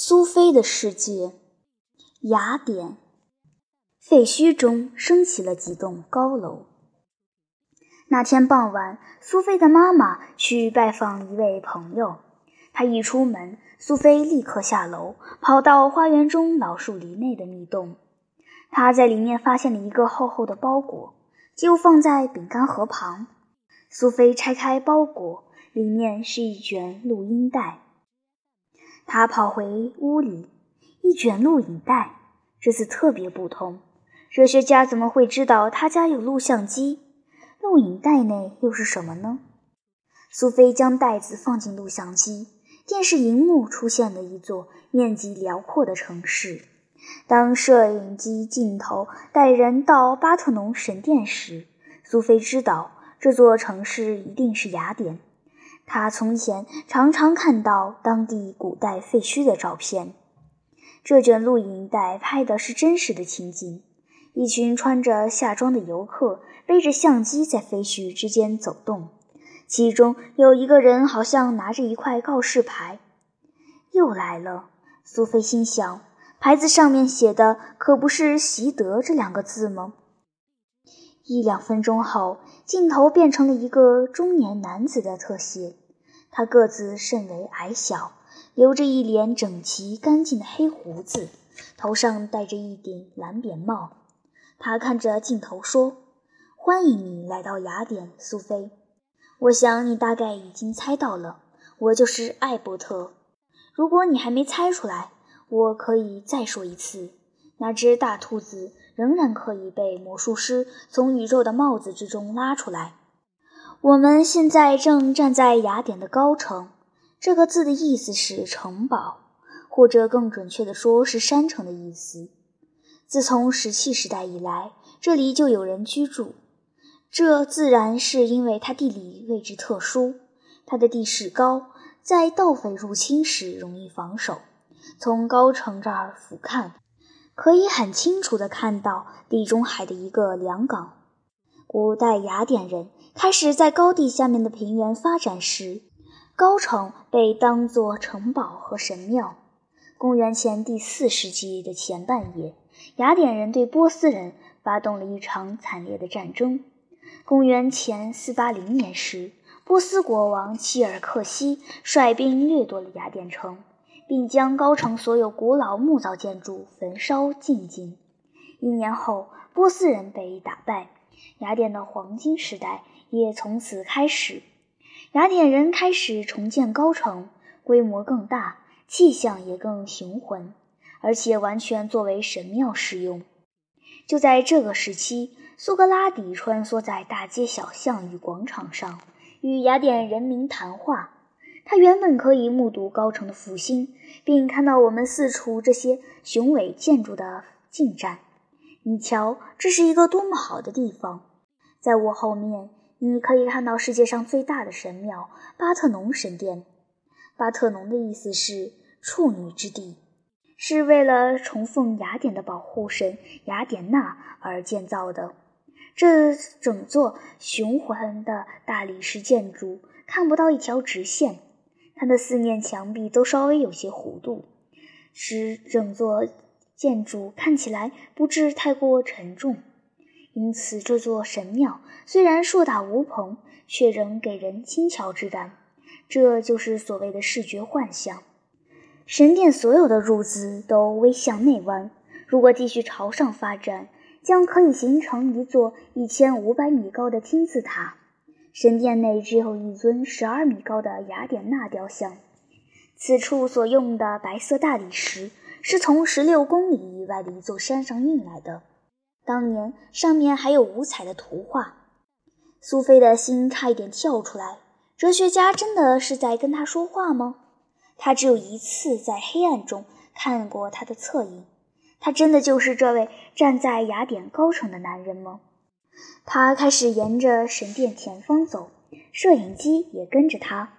苏菲的世界，雅典废墟中升起了几栋高楼。那天傍晚，苏菲的妈妈去拜访一位朋友。她一出门，苏菲立刻下楼，跑到花园中老树林内的密洞。她在里面发现了一个厚厚的包裹，就放在饼干盒旁。苏菲拆开包裹，里面是一卷录音带。他跑回屋里，一卷录影带。这次特别不同。哲学家怎么会知道他家有录像机？录影带内又是什么呢？苏菲将袋子放进录像机，电视荧幕出现了一座面积辽阔的城市。当摄影机镜头带人到巴特农神殿时，苏菲知道这座城市一定是雅典。他从前常常看到当地古代废墟的照片。这卷录影带拍的是真实的情景：一群穿着夏装的游客背着相机在废墟之间走动，其中有一个人好像拿着一块告示牌。又来了，苏菲心想，牌子上面写的可不是“习德”这两个字吗？一两分钟后，镜头变成了一个中年男子的特写。他个子甚为矮小，留着一脸整齐干净的黑胡子，头上戴着一顶蓝扁帽。他看着镜头说：“欢迎你来到雅典，苏菲。我想你大概已经猜到了，我就是艾伯特。如果你还没猜出来，我可以再说一次。”那只大兔子仍然可以被魔术师从宇宙的帽子之中拉出来。我们现在正站在雅典的高城，这个字的意思是城堡，或者更准确的说是山城的意思。自从石器时代以来，这里就有人居住。这自然是因为它地理位置特殊，它的地势高，在盗匪入侵时容易防守。从高城这儿俯瞰。可以很清楚地看到地中海的一个良港。古代雅典人开始在高地下面的平原发展时，高城被当作城堡和神庙。公元前第四世纪的前半叶，雅典人对波斯人发动了一场惨烈的战争。公元前四八零年时，波斯国王契尔克西率兵掠夺了雅典城。并将高城所有古老木造建筑焚烧尽尽。一年后，波斯人被打败，雅典的黄金时代也从此开始。雅典人开始重建高城，规模更大，气象也更雄浑，而且完全作为神庙使用。就在这个时期，苏格拉底穿梭在大街小巷与广场上，与雅典人民谈话。他原本可以目睹高城的复兴，并看到我们四处这些雄伟建筑的进展。你瞧，这是一个多么好的地方！在我后面，你可以看到世界上最大的神庙——巴特农神殿。巴特农的意思是处女之地，是为了崇奉雅典的保护神雅典娜而建造的。这整座雄浑的大理石建筑看不到一条直线。它的四面墙壁都稍微有些弧度，使整座建筑看起来不致太过沉重。因此，这座神庙虽然硕大无朋，却仍给人轻巧之感。这就是所谓的视觉幻象。神殿所有的柱子都微向内弯，如果继续朝上发展，将可以形成一座一千五百米高的金字塔。神殿内只有一尊十二米高的雅典娜雕像。此处所用的白色大理石是从十六公里以外的一座山上运来的。当年上面还有五彩的图画。苏菲的心差一点跳出来。哲学家真的是在跟他说话吗？他只有一次在黑暗中看过他的侧影。他真的就是这位站在雅典高城的男人吗？他开始沿着神殿前方走，摄影机也跟着他。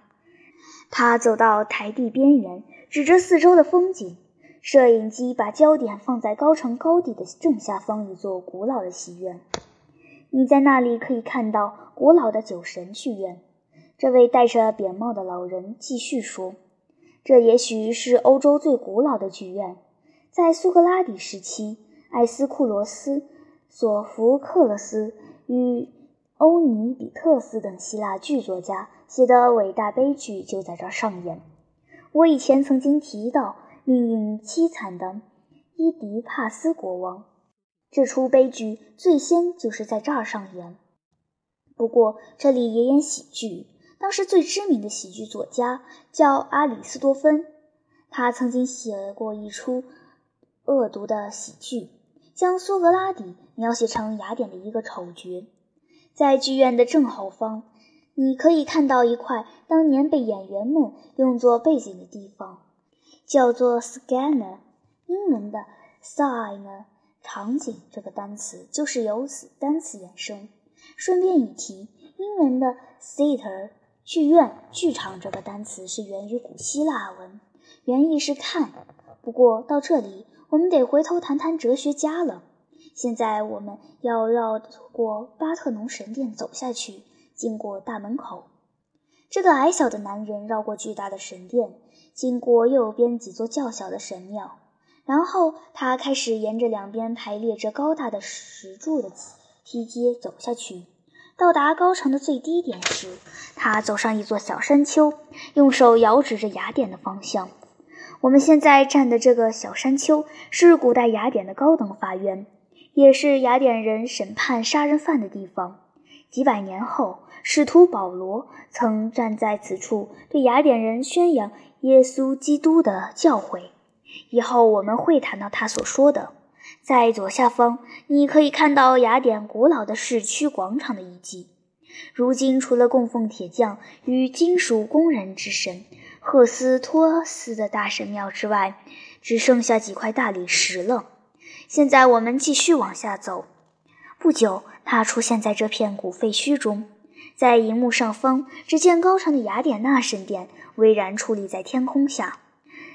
他走到台地边缘，指着四周的风景。摄影机把焦点放在高城高地的正下方一座古老的戏院。你在那里可以看到古老的酒神剧院。这位戴着扁帽的老人继续说：“这也许是欧洲最古老的剧院。在苏格拉底时期，艾斯库罗斯、索福克勒斯与欧尼比特斯等希腊剧作家写的伟大悲剧就在这儿上演。我以前曾经提到命运凄惨的伊迪帕斯国王，这出悲剧最先就是在这儿上演。不过这里也演喜剧。当时最知名的喜剧作家叫阿里斯多芬，他曾经写过一出恶毒的喜剧，将苏格拉底描写成雅典的一个丑角。在剧院的正后方，你可以看到一块当年被演员们用作背景的地方，叫做 “scanner”，英文的 “sign” 场景这个单词就是由此单词衍生。顺便一提，英文的 “theater”。剧院、剧场这个单词是源于古希腊文，原意是看。不过到这里，我们得回头谈谈哲学家了。现在我们要绕过巴特农神殿走下去，经过大门口。这个矮小的男人绕过巨大的神殿，经过右边几座较小的神庙，然后他开始沿着两边排列着高大的石柱的梯阶走下去。到达高城的最低点时，他走上一座小山丘，用手摇指着雅典的方向。我们现在站的这个小山丘是古代雅典的高等法院，也是雅典人审判杀人犯的地方。几百年后，使徒保罗曾站在此处，对雅典人宣扬耶稣基督的教诲。以后我们会谈到他所说的。在左下方，你可以看到雅典古老的市区广场的遗迹。如今，除了供奉铁匠与金属工人之神赫斯托斯的大神庙之外，只剩下几块大理石了。现在，我们继续往下走。不久，他出现在这片古废墟中。在荧幕上方，只见高长的雅典娜神殿巍然矗立在天空下。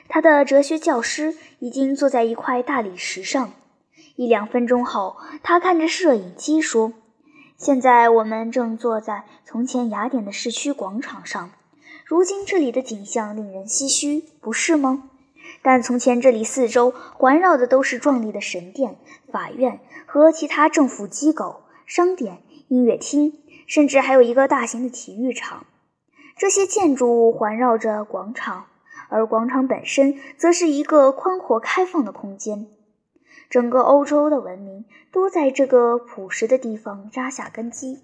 他的哲学教师已经坐在一块大理石上。一两分钟后，他看着摄影机说：“现在我们正坐在从前雅典的市区广场上。如今这里的景象令人唏嘘，不是吗？但从前这里四周环绕的都是壮丽的神殿、法院和其他政府机构、商店、音乐厅，甚至还有一个大型的体育场。这些建筑物环绕着广场，而广场本身则是一个宽阔开放的空间。”整个欧洲的文明都在这个朴实的地方扎下根基。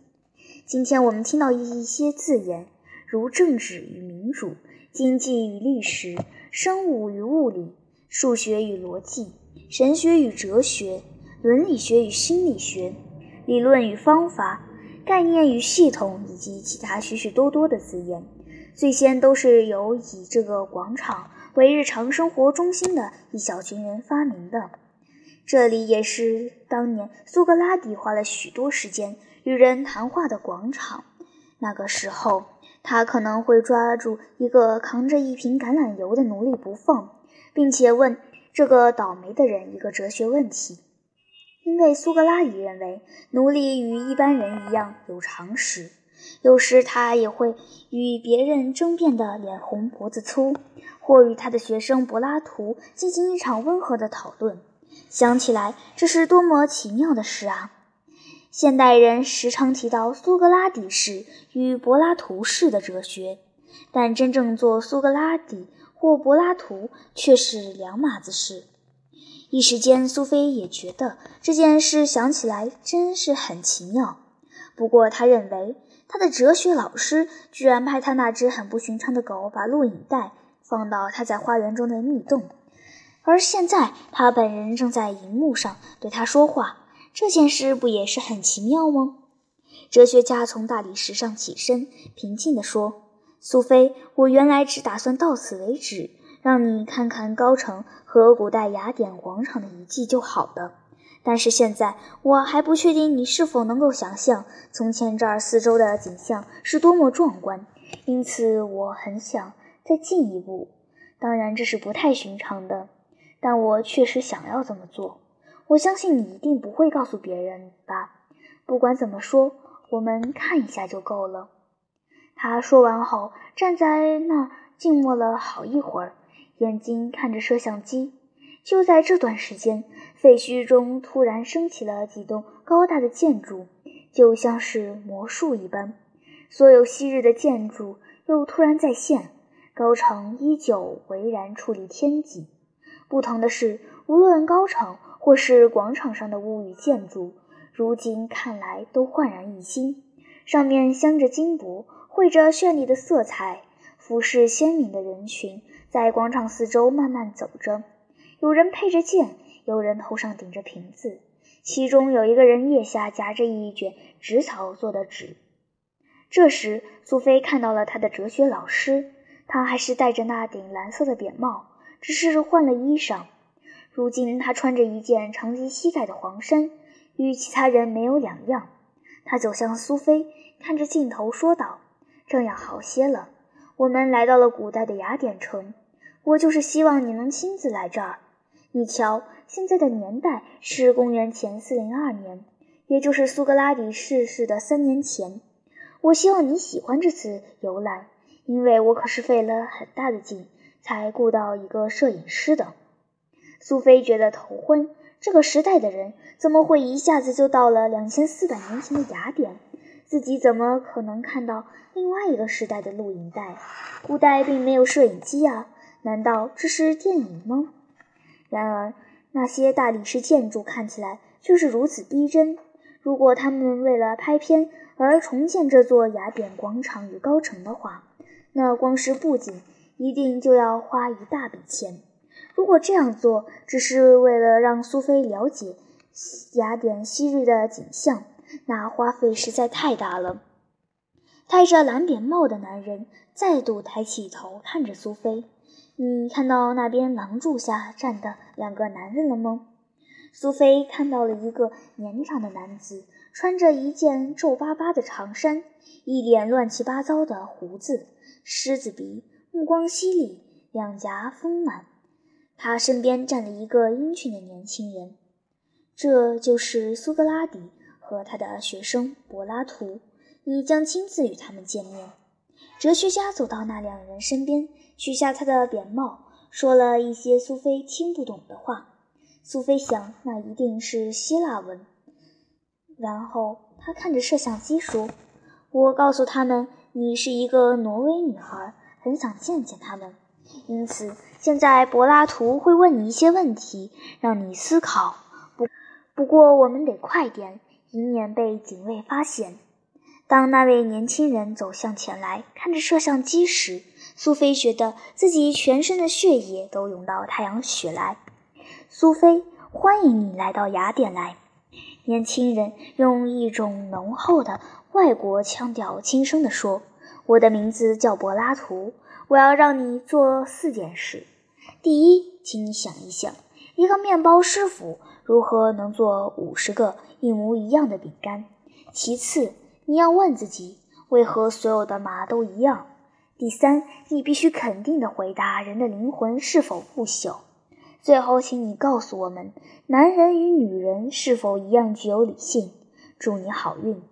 今天我们听到一些字眼，如政治与民主、经济与历史、生物与物理、数学与逻辑、神学与哲学、伦理学与心理学、理论与方法、概念与系统，以及其他许许多多的字眼。最先都是由以这个广场为日常生活中心的一小群人发明的。这里也是当年苏格拉底花了许多时间与人谈话的广场。那个时候，他可能会抓住一个扛着一瓶橄榄油的奴隶不放，并且问这个倒霉的人一个哲学问题。因为苏格拉底认为奴隶与一般人一样有常识。有时他也会与别人争辩得脸红脖子粗，或与他的学生柏拉图进行一场温和的讨论。想起来，这是多么奇妙的事啊！现代人时常提到苏格拉底式与柏拉图式的哲学，但真正做苏格拉底或柏拉图却是两码子事。一时间，苏菲也觉得这件事想起来真是很奇妙。不过，他认为他的哲学老师居然派他那只很不寻常的狗把录影带放到他在花园中的密洞。而现在，他本人正在荧幕上对他说话，这件事不也是很奇妙吗？哲学家从大理石上起身，平静地说：“苏菲，我原来只打算到此为止，让你看看高城和古代雅典广场的遗迹就好了。但是现在，我还不确定你是否能够想象从前这儿四周的景象是多么壮观，因此我很想再进一步。当然，这是不太寻常的。”但我确实想要这么做。我相信你一定不会告诉别人吧？不管怎么说，我们看一下就够了。他说完后，站在那儿静默了好一会儿，眼睛看着摄像机。就在这段时间，废墟中突然升起了几栋高大的建筑，就像是魔术一般。所有昔日的建筑又突然再现，高城依旧巍然矗立天际。不同的是，无论高城或是广场上的屋宇建筑，如今看来都焕然一新，上面镶着金箔，绘着绚丽的色彩。服饰鲜明的人群在广场四周慢慢走着。有人佩着剑，有人头上顶着瓶子，其中有一个人腋下夹着一卷纸草做的纸。这时，苏菲看到了她的哲学老师，他还是戴着那顶蓝色的扁帽，只是换了衣裳。如今，他穿着一件长及膝盖的黄衫，与其他人没有两样。他走向苏菲，看着镜头说道：“这样好些了。我们来到了古代的雅典城，我就是希望你能亲自来这儿。”你瞧，现在的年代是公元前四零二年，也就是苏格拉底逝世的三年前。我希望你喜欢这次游览，因为我可是费了很大的劲才雇到一个摄影师的。苏菲觉得头昏，这个时代的人怎么会一下子就到了两千四百年前的雅典？自己怎么可能看到另外一个时代的录影带？古代并没有摄影机啊，难道这是电影吗？然而，那些大理石建筑看起来却是如此逼真。如果他们为了拍片而重建这座雅典广场与高城的话，那光是布景一定就要花一大笔钱。如果这样做只是为了让苏菲了解雅典昔日的景象，那花费实在太大了。戴着蓝扁帽的男人再度抬起头看着苏菲。你看到那边廊柱下站的两个男人了吗？苏菲看到了一个年长的男子，穿着一件皱巴巴的长衫，一脸乱七八糟的胡子，狮子鼻，目光犀利，两颊丰满。他身边站了一个英俊的年轻人，这就是苏格拉底和他的学生柏拉图。你将亲自与他们见面。哲学家走到那两人身边。取下他的扁帽，说了一些苏菲听不懂的话。苏菲想，那一定是希腊文。然后他看着摄像机说：“我告诉他们，你是一个挪威女孩，很想见见他们。因此，现在柏拉图会问你一些问题，让你思考。不，不过我们得快点，以免被警卫发现。”当那位年轻人走向前来，看着摄像机时，苏菲觉得自己全身的血液都涌到太阳穴来。苏菲，欢迎你来到雅典来。年轻人用一种浓厚的外国腔调轻声地说：“我的名字叫柏拉图。我要让你做四件事。第一，请你想一想，一个面包师傅如何能做五十个一模一样的饼干。其次，你要问自己，为何所有的马都一样。”第三，你必须肯定地回答：人的灵魂是否不朽？最后，请你告诉我们，男人与女人是否一样具有理性？祝你好运。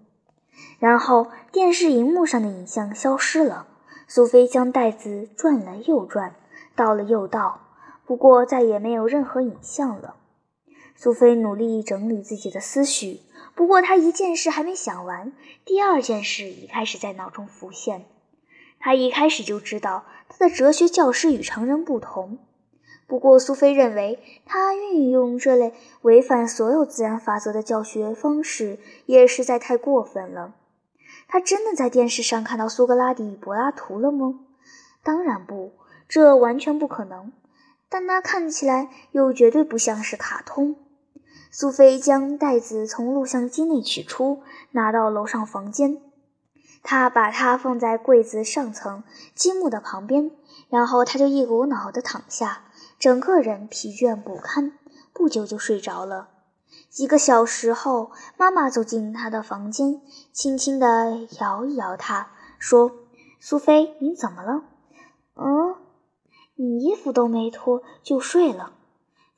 然后，电视荧幕上的影像消失了。苏菲将袋子转了又转，倒了又倒，不过再也没有任何影像了。苏菲努力整理自己的思绪，不过她一件事还没想完，第二件事已开始在脑中浮现。他一开始就知道他的哲学教师与常人不同，不过苏菲认为他运用这类违反所有自然法则的教学方式也实在太过分了。他真的在电视上看到苏格拉底柏拉图了吗？当然不，这完全不可能。但他看起来又绝对不像是卡通。苏菲将袋子从录像机内取出，拿到楼上房间。他把它放在柜子上层积木的旁边，然后他就一股脑地躺下，整个人疲倦不堪，不久就睡着了。几个小时后，妈妈走进他的房间，轻轻地摇一摇他，说：“苏菲，你怎么了？嗯，你衣服都没脱就睡了。”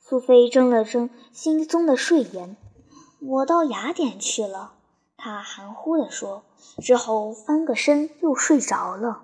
苏菲睁了睁惺忪的睡眼：“我到雅典去了。”他含糊地说，之后翻个身又睡着了。